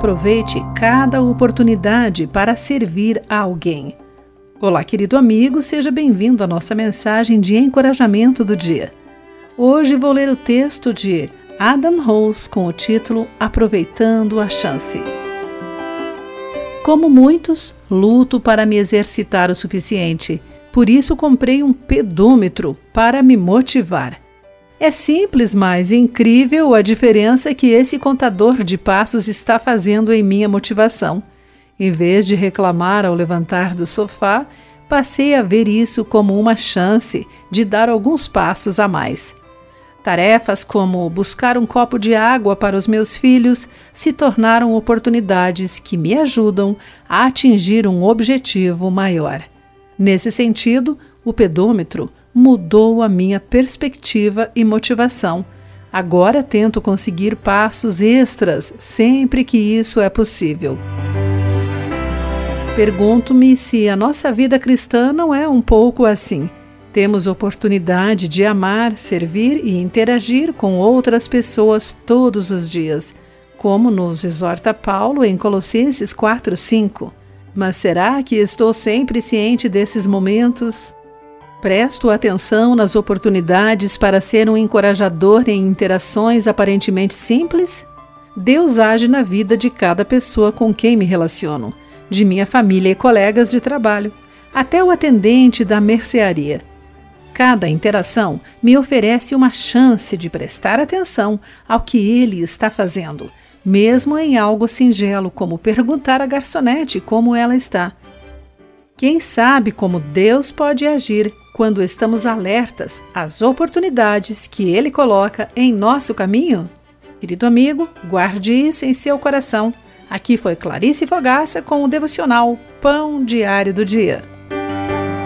Aproveite cada oportunidade para servir a alguém. Olá, querido amigo, seja bem-vindo à nossa mensagem de encorajamento do dia. Hoje vou ler o texto de Adam Rose com o título Aproveitando a Chance. Como muitos, luto para me exercitar o suficiente. Por isso comprei um pedômetro para me motivar. É simples, mas incrível a diferença que esse contador de passos está fazendo em minha motivação. Em vez de reclamar ao levantar do sofá, passei a ver isso como uma chance de dar alguns passos a mais. Tarefas como buscar um copo de água para os meus filhos se tornaram oportunidades que me ajudam a atingir um objetivo maior. Nesse sentido, o pedômetro mudou a minha perspectiva e motivação. Agora tento conseguir passos extras sempre que isso é possível. Pergunto-me se a nossa vida cristã não é um pouco assim. Temos oportunidade de amar, servir e interagir com outras pessoas todos os dias, como nos exorta Paulo em Colossenses 4:5. Mas será que estou sempre ciente desses momentos? Presto atenção nas oportunidades para ser um encorajador em interações aparentemente simples? Deus age na vida de cada pessoa com quem me relaciono, de minha família e colegas de trabalho, até o atendente da mercearia. Cada interação me oferece uma chance de prestar atenção ao que ele está fazendo, mesmo em algo singelo como perguntar à garçonete como ela está. Quem sabe como Deus pode agir quando estamos alertas às oportunidades que Ele coloca em nosso caminho? Querido amigo, guarde isso em seu coração. Aqui foi Clarice Fogaça com o devocional Pão Diário do Dia.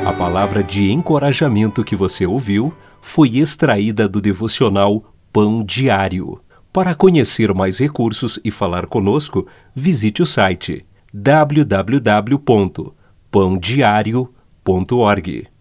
A palavra de encorajamento que você ouviu foi extraída do devocional Pão Diário. Para conhecer mais recursos e falar conosco, visite o site www.pãodiario.org.